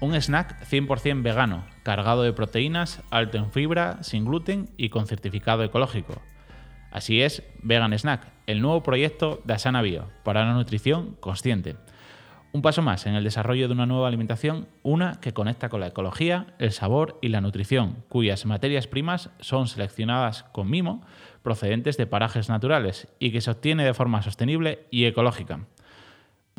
Un snack 100% vegano, cargado de proteínas, alto en fibra, sin gluten y con certificado ecológico. Así es, Vegan Snack, el nuevo proyecto de Asana Bio para la nutrición consciente. Un paso más en el desarrollo de una nueva alimentación, una que conecta con la ecología, el sabor y la nutrición, cuyas materias primas son seleccionadas con mimo, procedentes de parajes naturales y que se obtiene de forma sostenible y ecológica.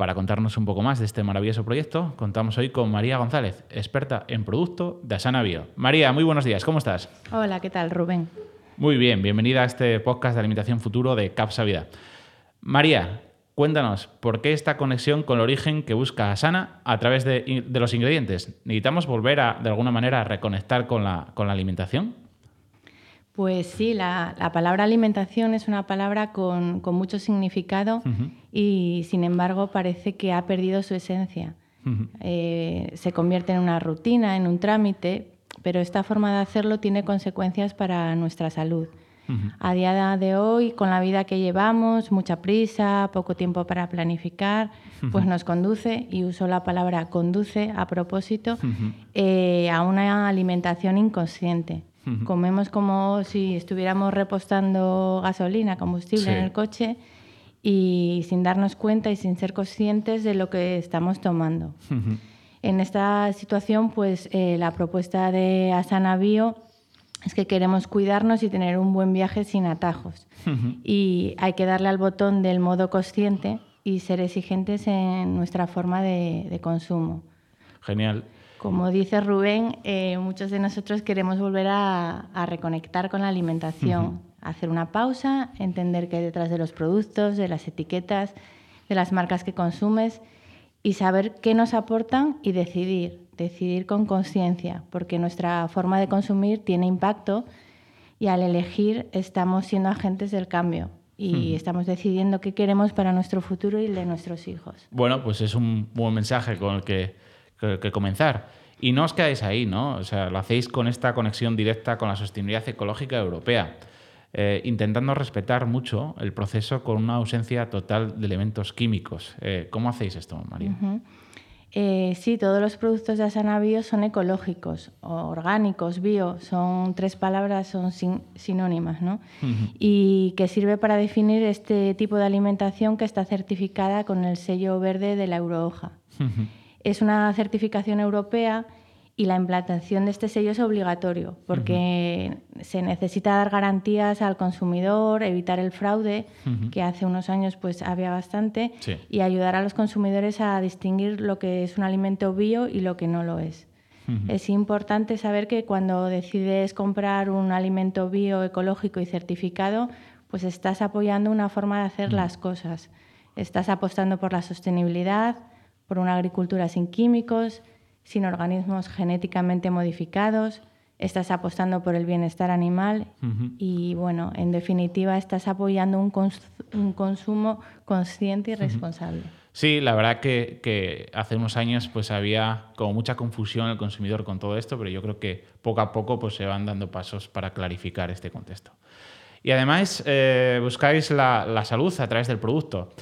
Para contarnos un poco más de este maravilloso proyecto, contamos hoy con María González, experta en producto de Asana Bio. María, muy buenos días, ¿cómo estás? Hola, ¿qué tal, Rubén? Muy bien, bienvenida a este podcast de alimentación futuro de Capsa Vida. María, cuéntanos, ¿por qué esta conexión con el origen que busca Asana a través de, de los ingredientes? ¿Necesitamos volver a, de alguna manera, a reconectar con la, con la alimentación? Pues sí, la, palabra alimentación es una palabra con, mucho significado y sin embargo parece que ha perdido su esencia. Eh, se convierte en una rutina, en un trámite, pero esta forma de hacerlo tiene consecuencias para nuestra salud. A día de hoy, con la vida que llevamos, mucha prisa, poco tiempo para planificar, pues nos conduce, y uso la palabra conduce a propósito, eh, a una alimentación inconsciente. Comemos como si estuviéramos repostando gasolina, combustible en el coche y sin darnos cuenta y sin ser conscientes de lo que estamos tomando. En esta situación, pues eh, la propuesta de Asana Bio es que queremos cuidarnos y tener un buen viaje sin atajos. Y hay que darle al botón del modo consciente y ser exigentes en nuestra forma de consumo. Genial. Como dice Rubén, eh, muchos de nosotros queremos volver a, reconectar con la alimentación, hacer una pausa, entender qué hay detrás de los productos, de las etiquetas, de las marcas que consumes y saber qué nos aportan y decidir, decidir con conciencia, porque nuestra forma de consumir tiene impacto y al elegir estamos siendo agentes del cambio y estamos decidiendo qué queremos para nuestro futuro y el de nuestros hijos. Bueno, pues es un buen mensaje con el que que, comenzar. Y no os quedáis ahí, ¿no? O sea, lo hacéis con esta conexión directa con la sostenibilidad ecológica europea, eh, intentando respetar mucho el proceso con una ausencia total de elementos químicos. Eh, ¿Cómo hacéis esto, María? Eh, sí, todos los productos de Asana Bio son ecológicos, orgánicos, bio, son tres palabras, son sinónimas, ¿no? Y que sirve para definir este tipo de alimentación que está certificada con el sello verde de la Eurohoja. Es una certificación europea y la implantación de este sello es obligatorio porque se necesita dar garantías al consumidor, evitar el fraude, que hace unos años pues había bastante, y ayudar a los consumidores a distinguir lo que es un alimento bio y lo que no lo es. Es importante saber que cuando decides comprar un alimento bio, ecológico y certificado, pues estás apoyando una forma de hacer las cosas. Estás apostando por la sostenibilidad, por una agricultura sin químicos, sin organismos genéticamente modificados, estás apostando por el bienestar animal y, bueno, en definitiva, estás apoyando un, consumo consciente y responsable. Sí, la verdad que, hace unos años pues había como mucha confusión el consumidor con todo esto, pero yo creo que poco a poco pues se van dando pasos para clarificar este contexto. Y además eh, buscáis la, la salud a través del producto.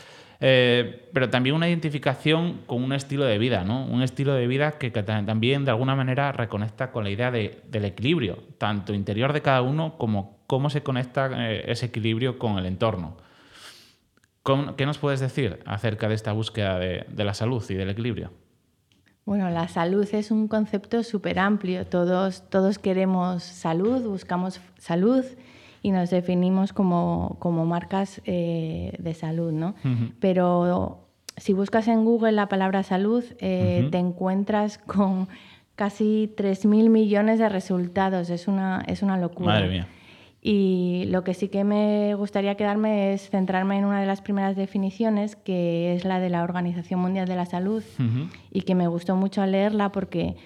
Eh, pero también una identificación con un estilo de vida, ¿no? Un estilo de vida que, también de alguna manera reconecta con la idea del equilibrio, tanto interior de cada uno como cómo se conecta eh, ese equilibrio con el entorno. ¿Qué nos puedes decir acerca de esta búsqueda de, la salud y del equilibrio? Bueno, la salud es un concepto súper amplio. Todos queremos salud, buscamos salud y nos definimos como, como marcas eh, de salud, ¿no? Pero si buscas en Google la palabra salud, eh, te encuentras con casi 3.000 millones de resultados. Es una, es una locura. Madre mía. Y lo que sí que me gustaría quedarme es centrarme en una de las primeras definiciones, que es la de la Organización Mundial de la Salud, y que me gustó mucho leerla porque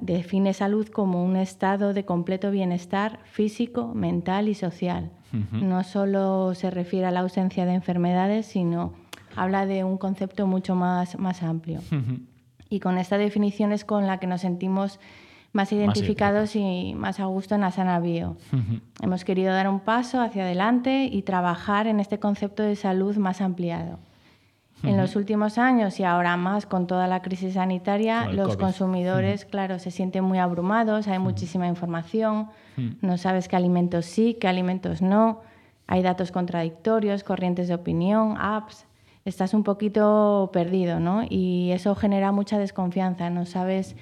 define salud como un estado de completo bienestar físico, mental y social. No solo se refiere a la ausencia de enfermedades, sino habla de un concepto mucho más, más amplio. Y con esta definición es con la que nos sentimos más identificados y más a gusto en Asana Bio. Hemos querido dar un paso hacia adelante y trabajar en este concepto de salud más ampliado. En los últimos años y ahora más con toda la crisis sanitaria, los consumidores, claro, se sienten muy abrumados, hay muchísima información, no sabes qué alimentos sí, qué alimentos no, hay datos contradictorios, corrientes de opinión, apps, estás un poquito perdido, ¿no? Y eso genera mucha desconfianza, no sabes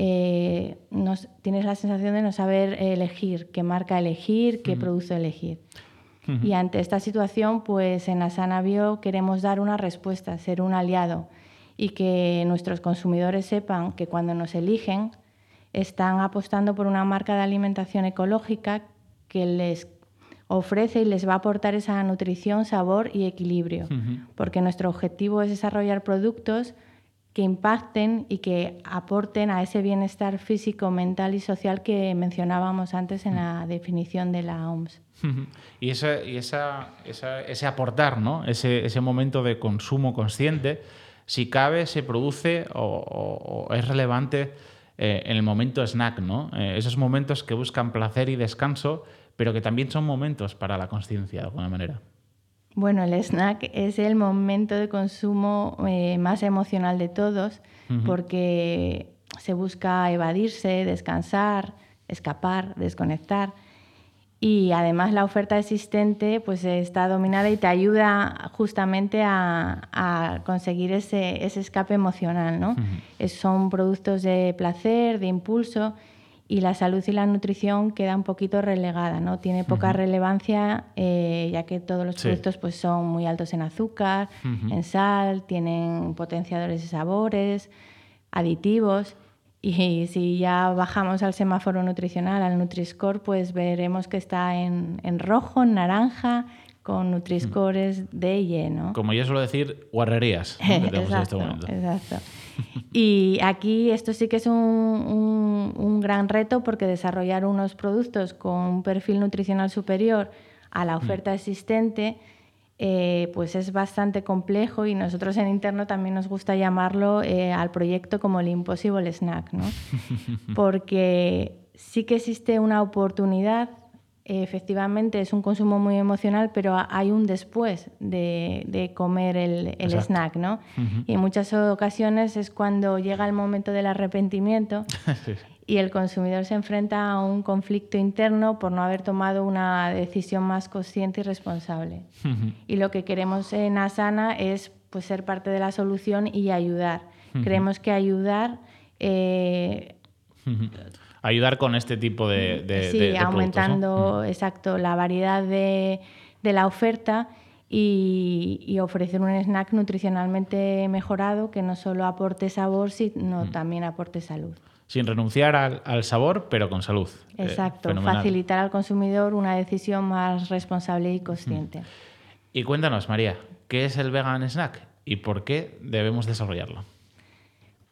eh, tienes la sensación de no saber elegir, qué marca elegir, qué producto elegir. Y ante esta situación, pues en Asana Bio queremos dar una respuesta, ser un aliado y que nuestros consumidores sepan que cuando nos eligen están apostando por una marca de alimentación ecológica que les ofrece y les va a aportar esa nutrición, sabor y equilibrio, porque nuestro objetivo es desarrollar productos que impacten y que aporten a ese bienestar físico, mental y social que mencionábamos antes en la definición de la OMS. Y, ese, y esa, ese aportar, ¿no? ese, ese, momento de consumo consciente, si cabe, se produce o, es relevante eh, en el momento snack, ¿no? Eh, esos momentos que buscan placer y descanso, pero que también son momentos para la conciencia de alguna manera. Bueno, el snack es el momento de consumo eh, más emocional de todos porque se busca evadirse, descansar, escapar, desconectar. Y además la oferta existente pues, está dominada y te ayuda justamente a, conseguir ese, escape emocional. ¿no? son productos de placer, de impulso y la salud y la nutrición queda un poquito relegada, ¿no? Tiene poca relevancia eh, ya que todos los productos pues, son muy altos en azúcar, en sal, tienen potenciadores de sabores, aditivos y si ya bajamos al semáforo nutricional, al Nutri-Score, pues veremos que está en, en rojo, en naranja, con Nutri-Scores de y E, ¿no? Como yo suelo decir, guarrerías. exacto, exacto. Y aquí esto sí que es un, gran reto porque desarrollar unos productos con un perfil nutricional superior a la oferta mm. existente eh, pues es bastante complejo y nosotros en interno también nos gusta llamarlo eh, al proyecto como el Impossible Snack, ¿no? porque sí que existe una oportunidad efectivamente es un consumo muy emocional, pero hay un después de, comer el, snack, ¿no? Y en muchas ocasiones es cuando llega el momento del arrepentimiento y el consumidor se enfrenta a un conflicto interno por no haber tomado una decisión más consciente y responsable. Y lo que queremos en Asana es pues, ser parte de la solución y ayudar. Creemos que ayudar... Eh, ayudar con este tipo de, de Sí, aumentando, exacto, la variedad de, la oferta y, ofrecer un snack nutricionalmente mejorado que no solo aporte sabor, sino también aporte salud. Sin renunciar al, sabor, pero con salud. Eh, exacto, facilitar al consumidor una decisión más responsable y consciente. Y cuéntanos, María, ¿qué es el vegan snack y por qué debemos desarrollarlo?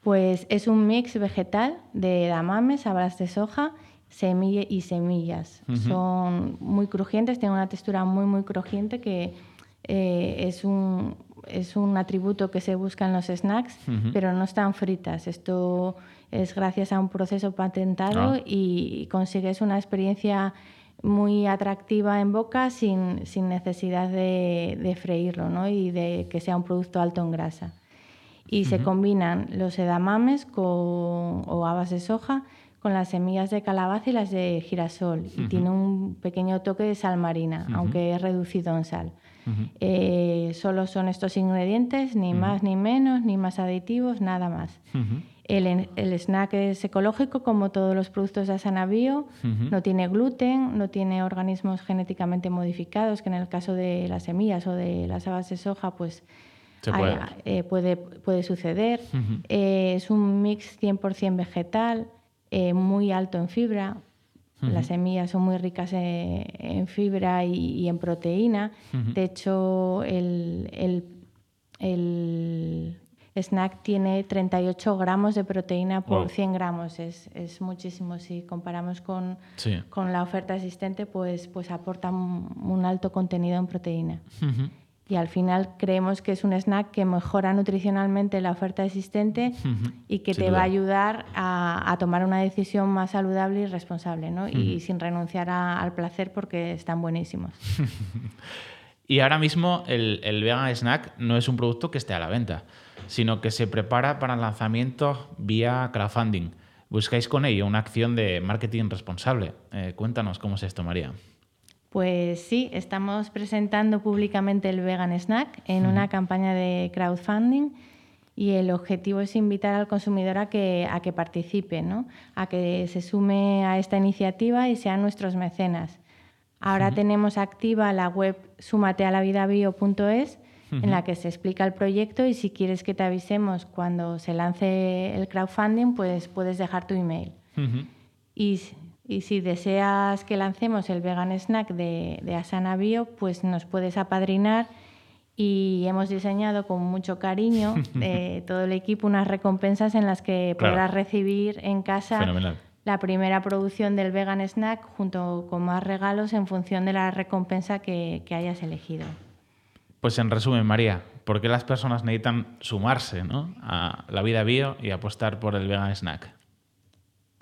Pues es un mix vegetal de edamames, habas de soja, semilla y semillas. Son muy crujientes, tienen una textura muy, muy crujiente que eh, es, un, es un atributo que se busca en los snacks, pero no están fritas. Esto es gracias a un proceso patentado ah. y consigues una experiencia muy atractiva en boca sin, sin necesidad de, de freírlo ¿no? y de que sea un producto alto en grasa y se combinan los edamames con, o habas de soja con las semillas de calabaza y las de girasol. Y tiene un pequeño toque de sal marina, aunque es reducido en sal. Eh, solo son estos ingredientes, ni más ni menos, ni más aditivos, nada más. El, el, snack es ecológico como todos los productos de Asana Bio, no tiene gluten, no tiene organismos genéticamente modificados, que en el caso de las semillas o de las habas de soja, pues eh, puede. puede. suceder. Eh, es un mix 100% vegetal, eh, muy alto en fibra. Las semillas son muy ricas en, fibra y, en proteína. De hecho, el, snack tiene 38 gramos de proteína por 100 gramos. Es, es, muchísimo. Si comparamos con, con, la oferta existente, pues, pues aporta un, alto contenido en proteína. Y al final creemos que es un snack que mejora nutricionalmente la oferta existente y que te va a ayudar a, a, tomar una decisión más saludable y responsable, ¿no? Y sin renunciar al placer porque están buenísimos. y ahora mismo el, el vegan snack no es un producto que esté a la venta sino que se prepara para el lanzamiento vía crowdfunding. Buscáis con ello una acción de marketing responsable. Eh, cuéntanos cómo es esto, María. Pues sí, estamos presentando públicamente el Vegan Snack en una campaña de crowdfunding y el objetivo es invitar al consumidor a que, a que participe, ¿no? a que se sume a esta iniciativa y sean nuestros mecenas. Ahora tenemos activa la web sumatealavidabio.es en la que se explica el proyecto y si quieres que te avisemos cuando se lance el crowdfunding, pues puedes dejar tu email. y, y, si deseas que lancemos el vegan snack de, de Asana Bio, pues nos puedes apadrinar y hemos diseñado con mucho cariño eh, todo el equipo unas recompensas en las que podrás recibir en casa la primera producción del vegan snack junto con más regalos en función de la recompensa que hayas elegido. Pues en resumen, María, ¿por qué las personas necesitan sumarse a la vida bio y apostar por el vegan snack?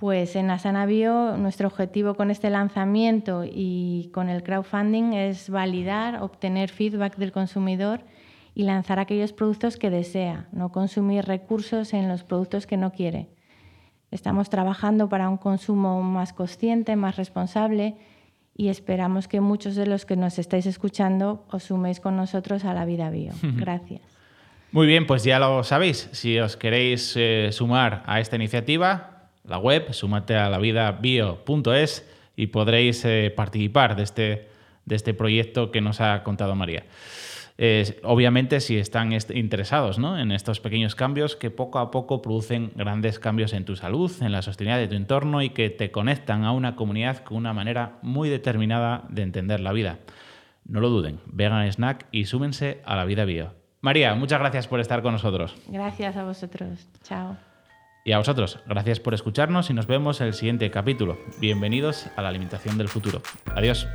Pues en Asana Bio nuestro objetivo con este lanzamiento y con el crowdfunding es validar, obtener feedback del consumidor y lanzar aquellos productos que desea, no consumir recursos en los productos que no quiere. Estamos trabajando para un consumo más consciente, más responsable y esperamos que muchos de los que nos estáis escuchando os suméis con nosotros a la vida bio. Gracias. Muy bien, pues ya lo sabéis. Si os queréis eh, sumar a esta iniciativa, la web, súmate a la vida y podréis eh, participar de este, de este proyecto que nos ha contado María obviamente si están interesados en estos pequeños cambios que poco a poco producen grandes cambios en tu salud, en la sostenibilidad de tu entorno y que te conectan a una comunidad con una manera muy determinada de entender la vida. No lo duden, vegan snack y súmense a la vida bio. María, muchas gracias por estar con nosotros. Gracias a vosotros. Chao. Y a vosotros, gracias por escucharnos y nos vemos en el siguiente capítulo. Bienvenidos a la alimentación del futuro. Adiós.